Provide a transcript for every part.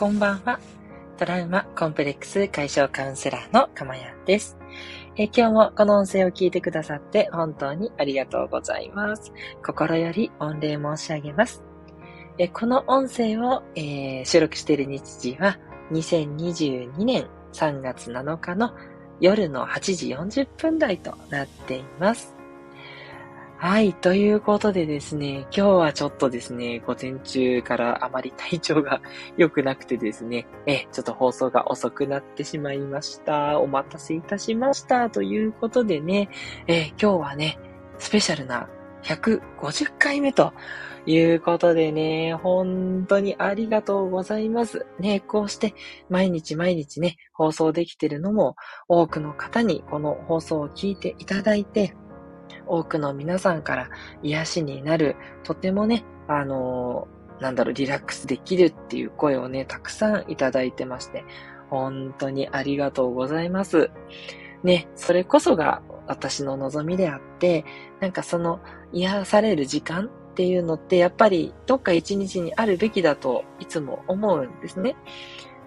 こんばんは。トラウマコンプレックス解消カウンセラーのかまやんです。え今日もこの音声を聞いてくださって本当にありがとうございます。心より御礼申し上げます。えこの音声を、えー、収録している日時は2022年3月7日の夜の8時40分台となっています。はい。ということでですね、今日はちょっとですね、午前中からあまり体調が 良くなくてですね、え、ちょっと放送が遅くなってしまいました。お待たせいたしました。ということでね、え、今日はね、スペシャルな150回目ということでね、本当にありがとうございます。ね、こうして毎日毎日ね、放送できてるのも多くの方にこの放送を聞いていただいて、多くの皆さんから癒しになる、とてもね、あのー、なんだろう、リラックスできるっていう声をね、たくさんいただいてまして、本当にありがとうございます。ね、それこそが私の望みであって、なんかその癒される時間っていうのってやっぱりどっか一日にあるべきだといつも思うんですね。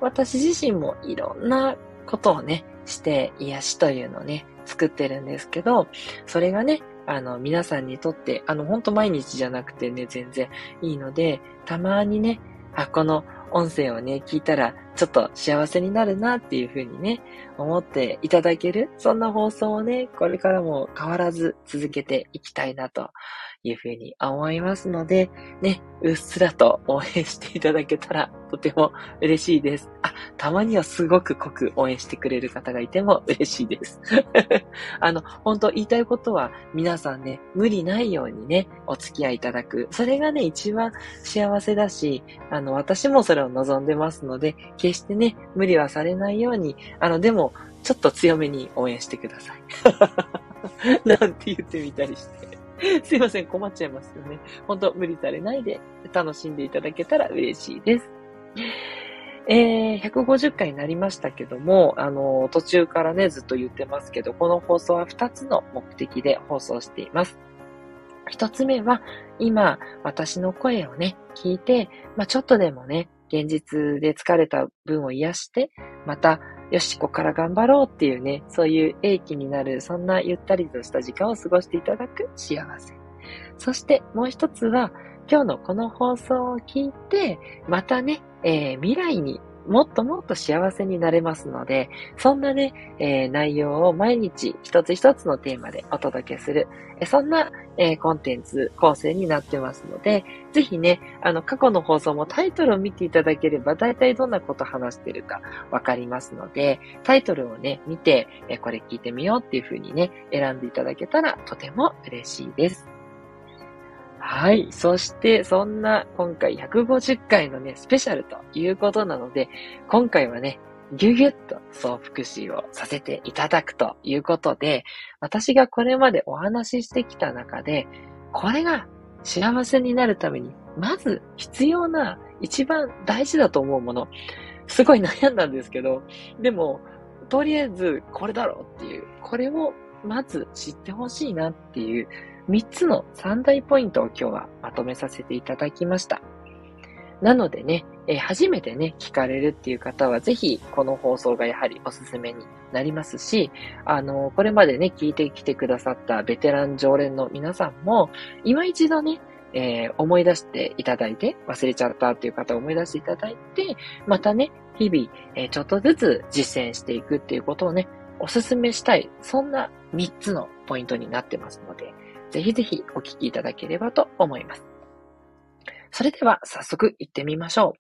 私自身もいろんなことをね、して癒しというのをね、作ってるんですけど、それがね、あの、皆さんにとって、あの、ほんと毎日じゃなくてね、全然いいので、たまにね、あ、この音声をね、聞いたら、ちょっと幸せになるなっていうふうにね、思っていただける、そんな放送をね、これからも変わらず続けていきたいなというふうに思いますので、ね、うっすらと応援していただけたらとても嬉しいです。あ、たまにはすごく濃く応援してくれる方がいても嬉しいです。あの、本当言いたいことは皆さんね、無理ないようにね、お付き合いいただく。それがね、一番幸せだし、あの、私もそれを望んでますので、決してね、無理はされないように、あの、でも、ちょっと強めに応援してください。なんて言ってみたりして。すいません、困っちゃいますよね。ほんと、無理されないで楽しんでいただけたら嬉しいです。えー、150回になりましたけども、あの、途中からね、ずっと言ってますけど、この放送は2つの目的で放送しています。1つ目は、今、私の声をね、聞いて、まあ、ちょっとでもね、現実で疲れた分を癒して、またよし、ここから頑張ろうっていうね、そういう英気になる、そんなゆったりとした時間を過ごしていただく幸せ。そしてもう一つは、今日のこの放送を聞いて、またね、えー、未来にもっともっと幸せになれますので、そんなね、えー、内容を毎日一つ一つのテーマでお届けする、えそんな、えー、コンテンツ構成になってますので、ぜひね、あの、過去の放送もタイトルを見ていただければ、大体どんなこと話してるかわかりますので、タイトルをね、見て、えこれ聞いてみようっていう風にね、選んでいただけたらとても嬉しいです。はい。そして、そんな今回150回のね、スペシャルということなので、今回はね、ぎゅぎゅっと総復習をさせていただくということで、私がこれまでお話ししてきた中で、これが幸せになるために、まず必要な一番大事だと思うもの、すごい悩んだんですけど、でも、とりあえずこれだろうっていう、これをまず知ってほしいなっていう3つの3大ポイントを今日はまとめさせていただきました。なのでね、えー、初めてね、聞かれるっていう方は、ぜひ、この放送がやはりおすすめになりますし、あのー、これまでね、聞いてきてくださったベテラン常連の皆さんも、今一度ね、えー、思い出していただいて、忘れちゃったっていう方を思い出していただいて、またね、日々、えちょっとずつ実践していくっていうことをね、お勧めしたい、そんな3つのポイントになってますので、ぜひぜひお聞きいただければと思います。それでは早速行ってみましょ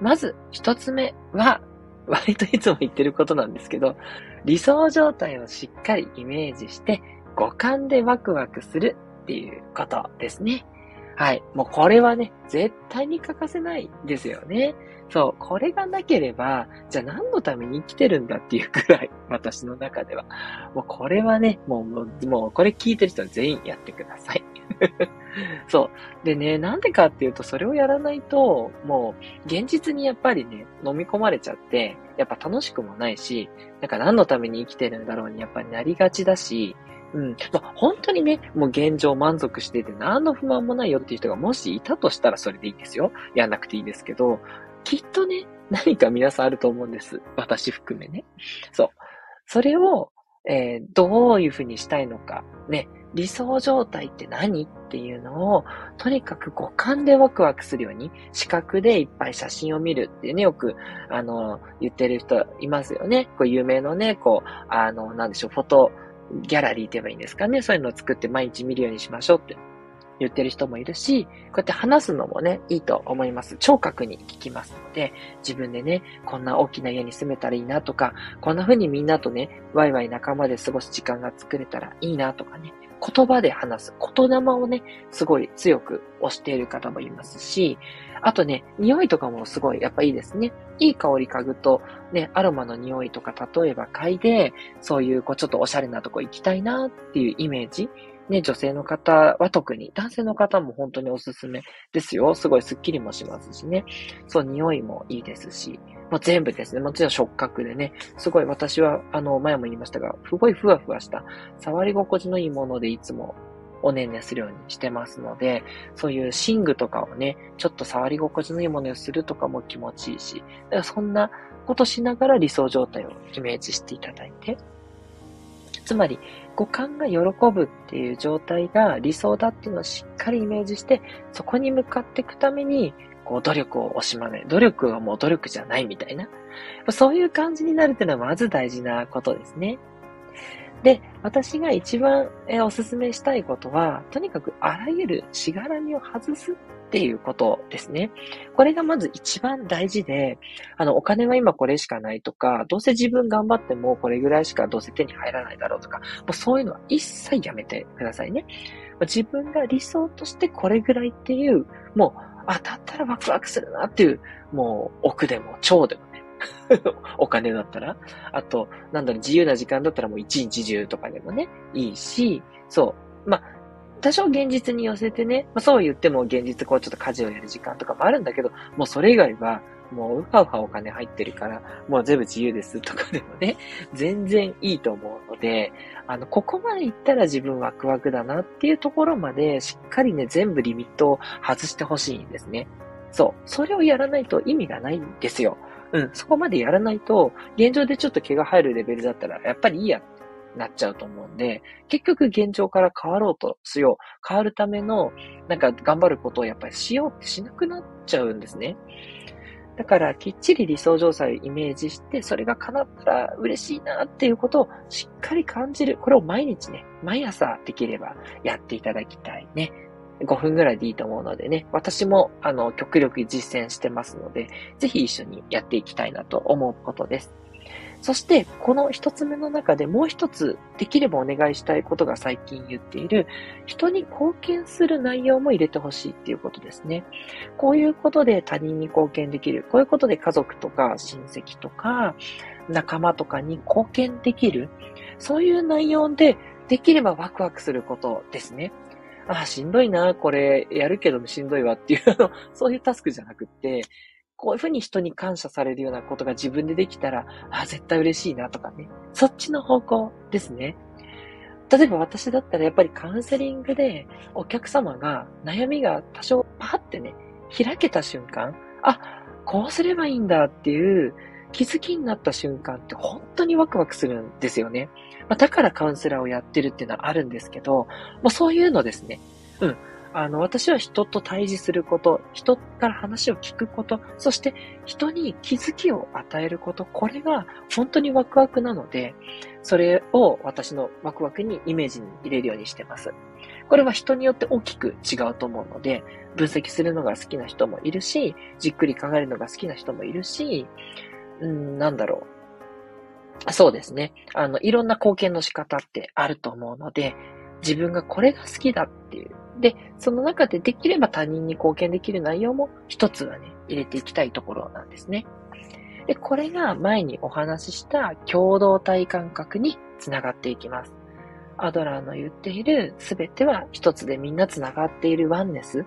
う。まず一つ目は、割といつも言ってることなんですけど、理想状態をしっかりイメージして、五感でワクワクするっていうことですね。はい。もうこれはね、絶対に欠かせないですよね。そう、これがなければ、じゃあ何のために生きてるんだっていうくらい、私の中では。もうこれはね、もう、もう、これ聞いてる人は全員やってください。そう。でね、なんでかっていうと、それをやらないと、もう、現実にやっぱりね、飲み込まれちゃって、やっぱ楽しくもないし、なんか何のために生きてるんだろうにやっぱりなりがちだし、うん。まあ、本当にね、もう現状満足してて何の不満もないよっていう人がもしいたとしたらそれでいいんですよ。やんなくていいですけど、きっとね、何か皆さんあると思うんです。私含めね。そう。それを、えー、どういうふうにしたいのか。ね。理想状態って何っていうのを、とにかく五感でワクワクするように、視覚でいっぱい写真を見るっていうね、よく、あの、言ってる人いますよね。こう、有名のね、こう、あの、なんでしょう、フォト、ギャラリーって言えばいいんですかね。そういうのを作って毎日見るようにしましょうって言ってる人もいるし、こうやって話すのもね、いいと思います。聴覚に聞きますので、自分でね、こんな大きな家に住めたらいいなとか、こんな風にみんなとね、ワイワイ仲間で過ごす時間が作れたらいいなとかね、言葉で話す、言霊をね、すごい強く押している方もいますし、あとね、匂いとかもすごいやっぱいいですね。いい香り嗅ぐと、ね、アロマの匂いとか例えば嗅いで、そういうこうちょっとおしゃれなとこ行きたいなっていうイメージね、女性の方は特に、男性の方も本当におすすめですよ。すごいスッキリもしますしね。そう、匂いもいいですし、もう全部ですね。もちろん触覚でね、すごい私は、あの、前も言いましたが、すごいふわふわした、触り心地のいいものでいつもおねんねするようにしてますので、そういう寝具とかをね、ちょっと触り心地のいいものをするとかも気持ちいいし、だからそんなことしながら理想状態をイメージしていただいて、つまり、五感が喜ぶっていう状態が理想だっていうのをしっかりイメージして、そこに向かっていくために、こう、努力を惜しまない。努力はもう努力じゃないみたいな。そういう感じになるっていうのはまず大事なことですね。で、私が一番お勧めしたいことは、とにかくあらゆるしがらみを外すっっていうことですね。これがまず一番大事で、あの、お金は今これしかないとか、どうせ自分頑張ってもこれぐらいしかどうせ手に入らないだろうとか、もうそういうのは一切やめてくださいね。自分が理想としてこれぐらいっていう、もう当たったらワクワクするなっていう、もう奥でも超でもね、お金だったら。あと、なんだろう、自由な時間だったらもう一日中とかでもね、いいし、そう。まあ、多少現実に寄せてね、まあ、そう言っても現実こうちょっと家事をやる時間とかもあるんだけど、もうそれ以外は、もううはうはお金入ってるから、もう全部自由ですとかでもね、全然いいと思うので、あの、ここまで行ったら自分ワクワクだなっていうところまで、しっかりね、全部リミットを外してほしいんですね。そう。それをやらないと意味がないんですよ。うん。そこまでやらないと、現状でちょっと毛が入るレベルだったら、やっぱりいいやなっちゃうと思うんで、結局現状から変わろうとしよう。変わるための、なんか頑張ることをやっぱりしようってしなくなっちゃうんですね。だから、きっちり理想状態をイメージして、それが叶ったら嬉しいなっていうことをしっかり感じる。これを毎日ね、毎朝できればやっていただきたいね。5分ぐらいでいいと思うのでね、私も、あの、極力実践してますので、ぜひ一緒にやっていきたいなと思うことです。そして、この一つ目の中でもう一つ、できればお願いしたいことが最近言っている、人に貢献する内容も入れてほしいっていうことですね。こういうことで他人に貢献できる。こういうことで家族とか親戚とか仲間とかに貢献できる。そういう内容で、できればワクワクすることですね。あ、しんどいな、これ、やるけどもしんどいわっていう、そういうタスクじゃなくって、こういうふうに人に感謝されるようなことが自分でできたら、あ、絶対嬉しいなとかね。そっちの方向ですね。例えば私だったらやっぱりカウンセリングでお客様が悩みが多少パーってね、開けた瞬間、あ、こうすればいいんだっていう気づきになった瞬間って本当にワクワクするんですよね。まあ、だからカウンセラーをやってるっていうのはあるんですけど、まあ、そういうのですね。うん。あの、私は人と対峙すること、人から話を聞くこと、そして人に気づきを与えること、これが本当にワクワクなので、それを私のワクワクにイメージに入れるようにしてます。これは人によって大きく違うと思うので、分析するのが好きな人もいるし、じっくり考えるのが好きな人もいるし、うん、なんだろう。そうですね。あの、いろんな貢献の仕方ってあると思うので、自分がこれが好きだっていうで、その中でできれば他人に貢献できる内容も一つはね、入れていきたいところなんですね。で、これが前にお話しした共同体感覚につながっていきます。アドラーの言っているすべては一つでみんなつながっているワンネス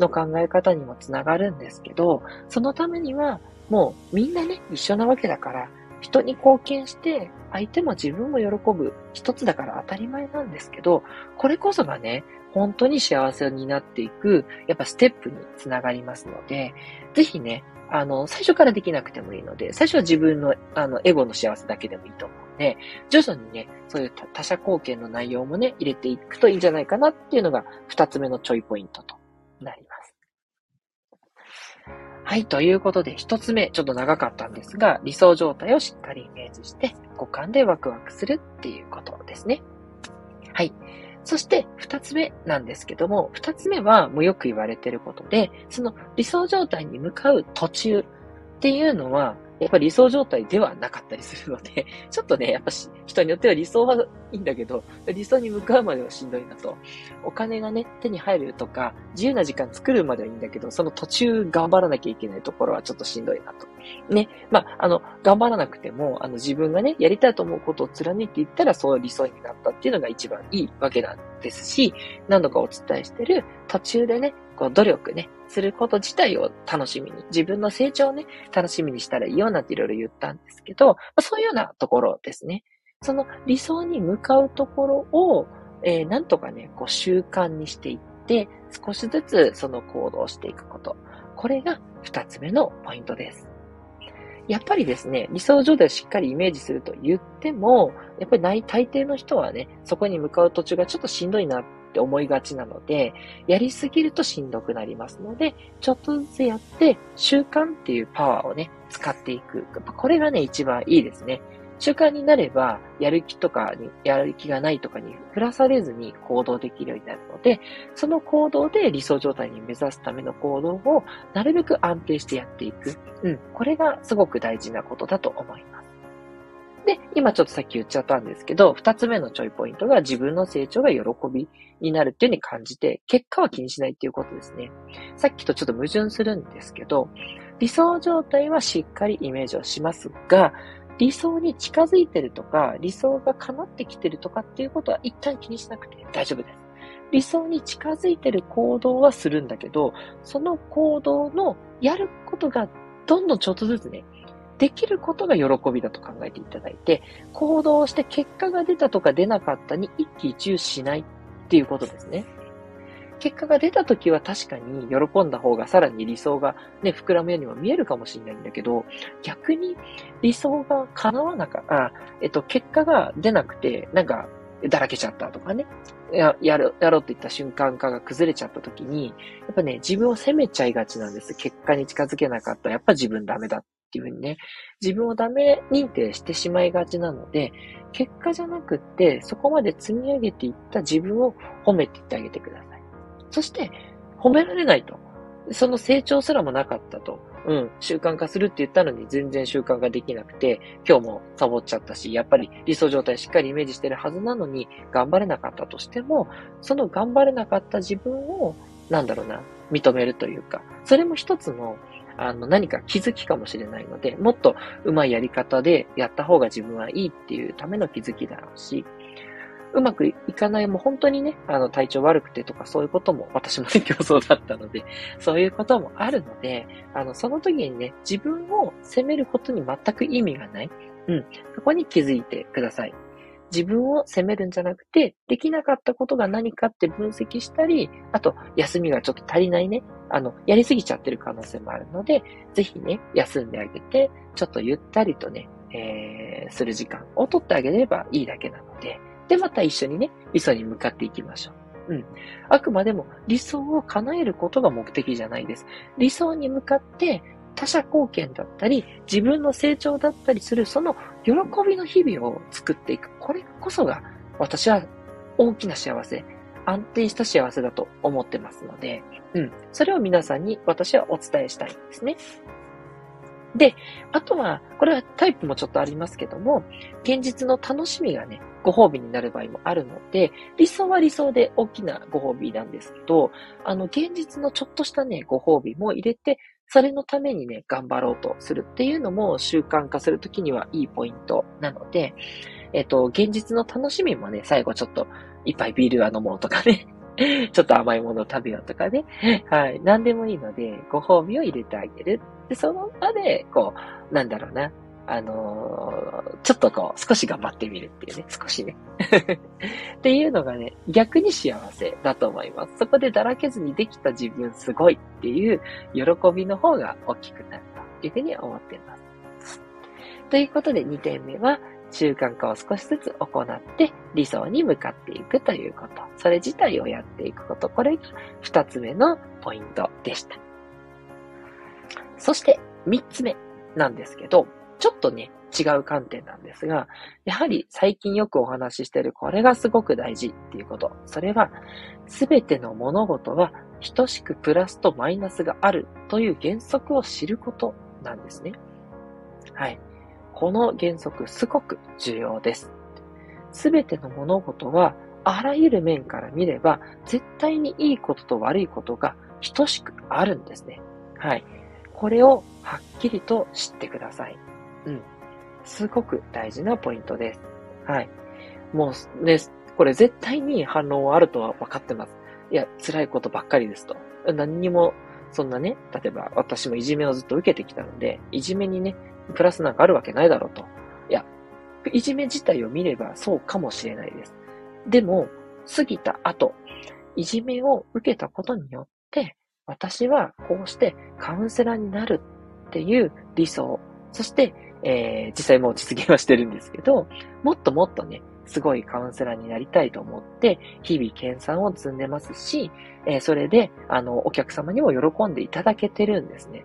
の考え方にもつながるんですけど、そのためにはもうみんなね、一緒なわけだから、人に貢献して、相手も自分も喜ぶ一つだから当たり前なんですけど、これこそがね、本当に幸せになっていく、やっぱステップにつながりますので、ぜひね、あの、最初からできなくてもいいので、最初は自分の、あの、エゴの幸せだけでもいいと思うので、徐々にね、そういう他者貢献の内容もね、入れていくといいんじゃないかなっていうのが、二つ目のちょいポイントとなります。はい。ということで、一つ目、ちょっと長かったんですが、理想状態をしっかりイメージして、五感でワクワクするっていうことですね。はい。そして、二つ目なんですけども、二つ目はもうよく言われてることで、その理想状態に向かう途中っていうのは、やっぱり理想状態ではなかったりするので、ちょっとね、やっぱし人によっては理想はいいんだけど、理想に向かうまではしんどいなと。お金がね、手に入るとか、自由な時間作るまではいいんだけど、その途中頑張らなきゃいけないところはちょっとしんどいなと。ね。まあ、あの、頑張らなくても、あの、自分がね、やりたいと思うことを貫いていったら、そう理想になったっていうのが一番いいわけなんですし、何度かお伝えしてる、途中でね、こう、努力ね、すること自体を楽しみに、自分の成長をね、楽しみにしたらいいよなんていろいろ言ったんですけど、そういうようなところですね。その理想に向かうところを、えー、なんとかね、こう習慣にしていって、少しずつその行動をしていくこと。これが二つ目のポイントです。やっぱりですね、理想状態をしっかりイメージすると言っても、やっぱり、大抵の人はね、そこに向かう途中がちょっとしんどいなっって思いがちなので、やりすぎるとしんどくなりますので、ちょっとずつやって、習慣っていうパワーをね、使っていく。これがね、一番いいですね。習慣になれば、やる気とかに、やる気がないとかに振らされずに行動できるようになるので、その行動で理想状態に目指すための行動をなるべく安定してやっていく。うん。これがすごく大事なことだと思います。で、今ちょっとさっき言っちゃったんですけど、二つ目のちょいポイントが自分の成長が喜びになるっていうふうに感じて、結果は気にしないっていうことですね。さっきとちょっと矛盾するんですけど、理想状態はしっかりイメージをしますが、理想に近づいてるとか、理想が叶ってきてるとかっていうことは一旦気にしなくて大丈夫です。理想に近づいてる行動はするんだけど、その行動のやることがどんどんちょっとずつね、できることが喜びだと考えていただいて、行動して結果が出たとか出なかったに一喜一憂しないっていうことですね。結果が出た時は確かに喜んだ方がさらに理想がね、膨らむようにも見えるかもしれないんだけど、逆に理想が叶わなかった、えっと、結果が出なくて、なんか、だらけちゃったとかね、や、やる、やろうって言った瞬間化が崩れちゃった時に、やっぱね、自分を責めちゃいがちなんです。結果に近づけなかった。やっぱ自分ダメだていうふうにね、自分をダメ認定してしまいがちなので、結果じゃなくって、そこまで積み上げていった自分を褒めていってあげてください。そして、褒められないと。その成長すらもなかったと。うん、習慣化するって言ったのに全然習慣化できなくて、今日もサボっちゃったし、やっぱり理想状態しっかりイメージしてるはずなのに、頑張れなかったとしても、その頑張れなかった自分を、なんだろうな、認めるというか、それも一つの、あの、何か気づきかもしれないので、もっと上手いやり方でやった方が自分はいいっていうための気づきだろうし、うまくいかない、もう本当にね、あの、体調悪くてとかそういうことも、私もね、競争だったので、そういうこともあるので、あの、その時にね、自分を責めることに全く意味がない。うん。そこに気づいてください。自分を責めるんじゃなくて、できなかったことが何かって分析したり、あと、休みがちょっと足りないね。あの、やりすぎちゃってる可能性もあるので、ぜひね、休んであげて、ちょっとゆったりとね、えー、する時間を取ってあげればいいだけなので、で、また一緒にね、理想に向かっていきましょう。うん。あくまでも理想を叶えることが目的じゃないです。理想に向かって他者貢献だったり、自分の成長だったりする、その喜びの日々を作っていく。これこそが私は大きな幸せ、安定した幸せだと思ってますので、うん。それを皆さんに私はお伝えしたいんですね。で、あとは、これはタイプもちょっとありますけども、現実の楽しみがね、ご褒美になる場合もあるので、理想は理想で大きなご褒美なんですけど、あの、現実のちょっとしたね、ご褒美も入れて、それのためにね、頑張ろうとするっていうのも習慣化するときにはいいポイントなので、えっと、現実の楽しみもね、最後ちょっといっぱいビールは飲もうとかね、ちょっと甘いものを食べようとかね。はい。何でもいいので、ご褒美を入れてあげる。で、その場で、こう、なんだろうな。あのー、ちょっとこう、少し頑張ってみるっていうね、少しね。っていうのがね、逆に幸せだと思います。そこでだらけずにできた自分すごいっていう喜びの方が大きくなるというふうに思っています。ということで2点目は、習慣化を少しずつ行って理想に向かっていくということ。それ自体をやっていくこと。これが2つ目のポイントでした。そして3つ目なんですけど、ちょっとね、違う観点なんですが、やはり最近よくお話ししてるこれがすごく大事っていうこと。それは、すべての物事は等しくプラスとマイナスがあるという原則を知ることなんですね。はい。この原則すごく重要です。すべての物事はあらゆる面から見れば絶対にいいことと悪いことが等しくあるんですね。はい。これをはっきりと知ってください。うん。すごく大事なポイントです。はい。もうね、これ絶対に反論はあるとは分かってます。いや、辛いことばっかりですと。何にも、そんなね、例えば私もいじめをずっと受けてきたので、いじめにね、プラスなんかあるわけないだろうと。いや、いじめ自体を見ればそうかもしれないです。でも、過ぎた後、いじめを受けたことによって、私はこうしてカウンセラーになるっていう理想、そして、えー、実際もう実現はしてるんですけど、もっともっとね、すごいカウンセラーになりたいと思って、日々研鑽を積んでますし、えー、それで、あの、お客様にも喜んでいただけてるんですね。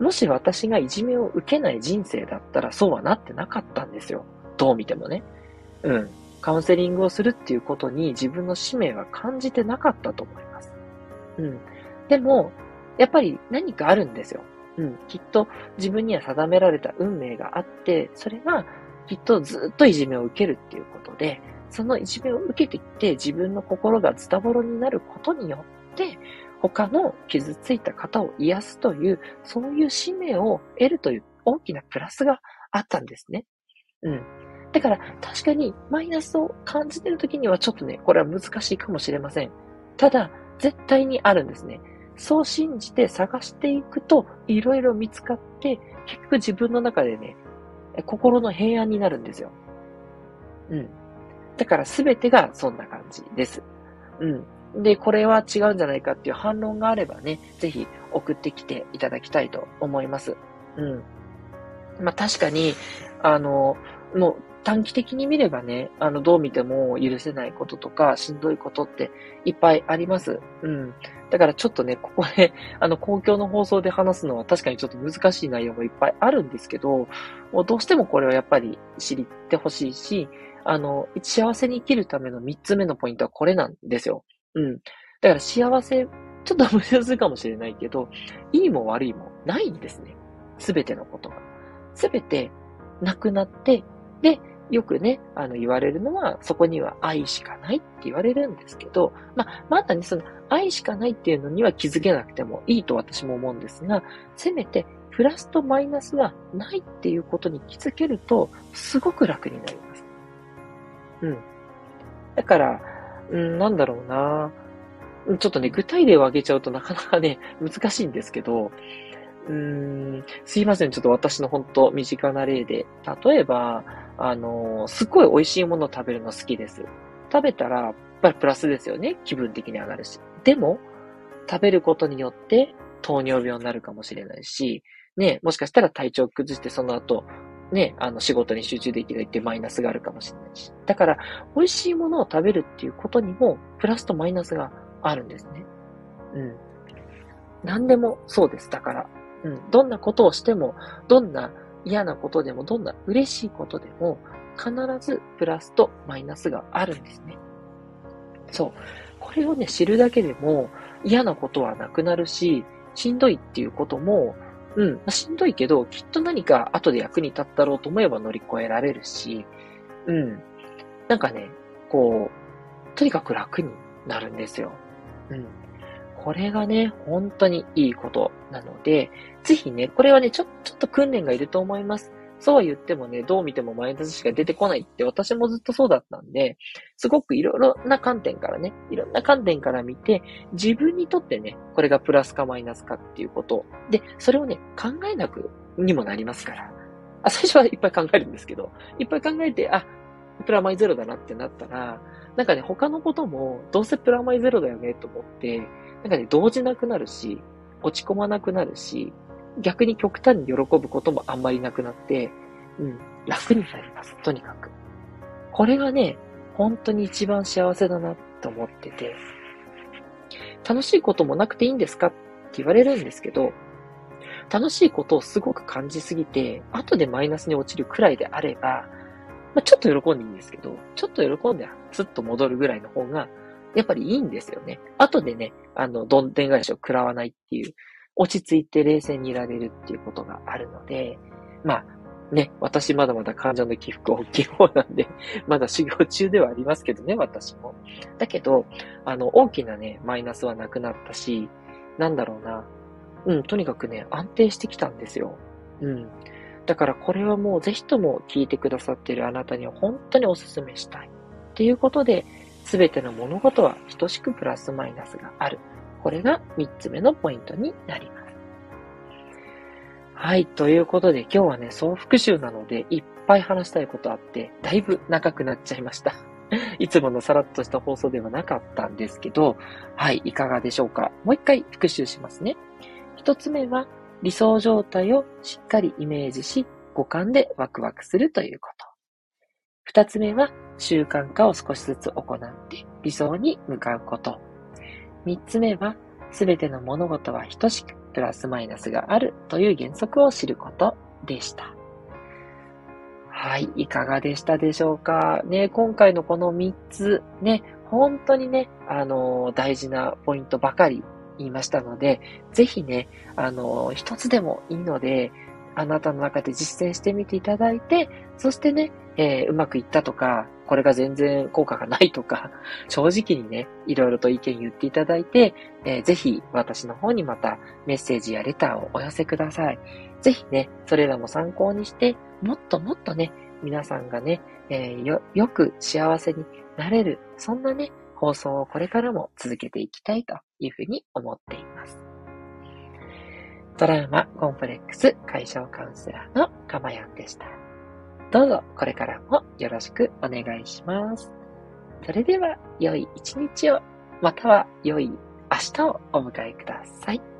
もし私がいじめを受けない人生だったらそうはなってなかったんですよ。どう見てもね。うん。カウンセリングをするっていうことに自分の使命は感じてなかったと思います。うん。でも、やっぱり何かあるんですよ。うん。きっと自分には定められた運命があって、それがきっとずっといじめを受けるっていうことで、そのいじめを受けていって自分の心がズタボロになることによって、他の傷ついた方を癒すという、そういう使命を得るという大きなプラスがあったんですね。うん。だから確かにマイナスを感じてる時にはちょっとね、これは難しいかもしれません。ただ、絶対にあるんですね。そう信じて探していくと、いろいろ見つかって、結局自分の中でね、心の平安になるんですよ。うん。だから全てがそんな感じです。うん。で、これは違うんじゃないかっていう反論があればね、ぜひ送ってきていただきたいと思います。うん。まあ確かに、あの、もう短期的に見ればね、あの、どう見ても許せないこととか、しんどいことっていっぱいあります。うん。だからちょっとね、ここで、あの、公共の放送で話すのは確かにちょっと難しい内容もいっぱいあるんですけど、もうどうしてもこれはやっぱり知ってほしいし、あの、幸せに生きるための三つ目のポイントはこれなんですよ。うん。だから幸せ、ちょっと難しいかもしれないけど、いいも悪いもないんですね。すべてのことが。すべてなくなって、で、よくね、あの言われるのは、そこには愛しかないって言われるんですけど、まあ、まだね、その愛しかないっていうのには気づけなくてもいいと私も思うんですが、せめてプラスとマイナスはないっていうことに気づけると、すごく楽になります。うん。だから、うん、なんだろうな。ちょっとね、具体例を挙げちゃうとなかなかね、難しいんですけど、うーん、すいません。ちょっと私の本当身近な例で。例えば、あの、すっごい美味しいものを食べるの好きです。食べたら、やっぱりプラスですよね。気分的に上がるし。でも、食べることによって糖尿病になるかもしれないし、ね、もしかしたら体調を崩してその後、ね、あの仕事に集中できないっていうマイナスがあるかもしれないし。だから、美味しいものを食べるっていうことにも、プラスとマイナスがあるんですね。うん。何でもそうです。だから、うん。どんなことをしても、どんな嫌なことでも、どんな嬉しいことでも、必ずプラスとマイナスがあるんですね。そう。これをね、知るだけでも嫌なことはなくなるし、しんどいっていうことも、うん、しんどいけど、きっと何か後で役に立ったろうと思えば乗り越えられるし、うん。なんかね、こう、とにかく楽になるんですよ。うん。これがね、本当にいいことなので、ぜひね、これはね、ちょ、ちょっと訓練がいると思います。そうは言ってもね、どう見てもマイナスしか出てこないって私もずっとそうだったんで、すごくいろいろな観点からね、いろんな観点から見て、自分にとってね、これがプラスかマイナスかっていうこと。で、それをね、考えなくにもなりますから。あ、最初はいっぱい考えるんですけど、いっぱい考えて、あ、プラマイゼロだなってなったら、なんかね、他のことも、どうせプラマイゼロだよねと思って、なんかね、動じなくなるし、落ち込まなくなるし、逆に極端に喜ぶこともあんまりなくなって、うん、楽になります。とにかく。これがね、本当に一番幸せだなと思ってて、楽しいこともなくていいんですかって言われるんですけど、楽しいことをすごく感じすぎて、後でマイナスに落ちるくらいであれば、まあ、ちょっと喜んでいいんですけど、ちょっと喜んで、スッと戻るぐらいの方が、やっぱりいいんですよね。後でね、あの、どんでん返しを食らわないっていう、落ち着いて冷静にいられるっていうことがあるので、まあ、ね、私まだまだ患者の起伏大きい方なんで、まだ修行中ではありますけどね、私も。だけど、あの、大きなね、マイナスはなくなったし、なんだろうな。うん、とにかくね、安定してきたんですよ。うん。だからこれはもうぜひとも聞いてくださってるあなたには本当にお勧めしたい。っていうことで、すべての物事は等しくプラスマイナスがある。これが3つ目のポイントになります。はい。ということで、今日はね、総復習なので、いっぱい話したいことあって、だいぶ長くなっちゃいました。いつものさらっとした放送ではなかったんですけど、はい、いかがでしょうか。もう一回復習しますね。一つ目は、理想状態をしっかりイメージし、五感でワクワクするということ。二つ目は、習慣化を少しずつ行って理想に向かうこと。三つ目は、すべての物事は等しくプラスマイナスがあるという原則を知ることでした。はい、いかがでしたでしょうか？ね、今回のこの3つ、ね、本当にね、あのー、大事なポイントばかり言いましたので、ぜひね、あのー、一つでもいいので、あなたの中で実践してみていただいて、そしてね、えー、うまくいったとか、これが全然効果がないとか、正直にね、いろいろと意見言っていただいて、えー、ぜひ私の方にまたメッセージやレターをお寄せください。ぜひね、それらも参考にして、もっともっとね、皆さんがね、えー、よ、よく幸せになれる、そんなね、放送をこれからも続けていきたいというふうに思っています。トラウマコンプレックス解消カウンセラーのかまやんでした。どうぞこれからもよろしくお願いします。それでは良い一日を、または良い明日をお迎えください。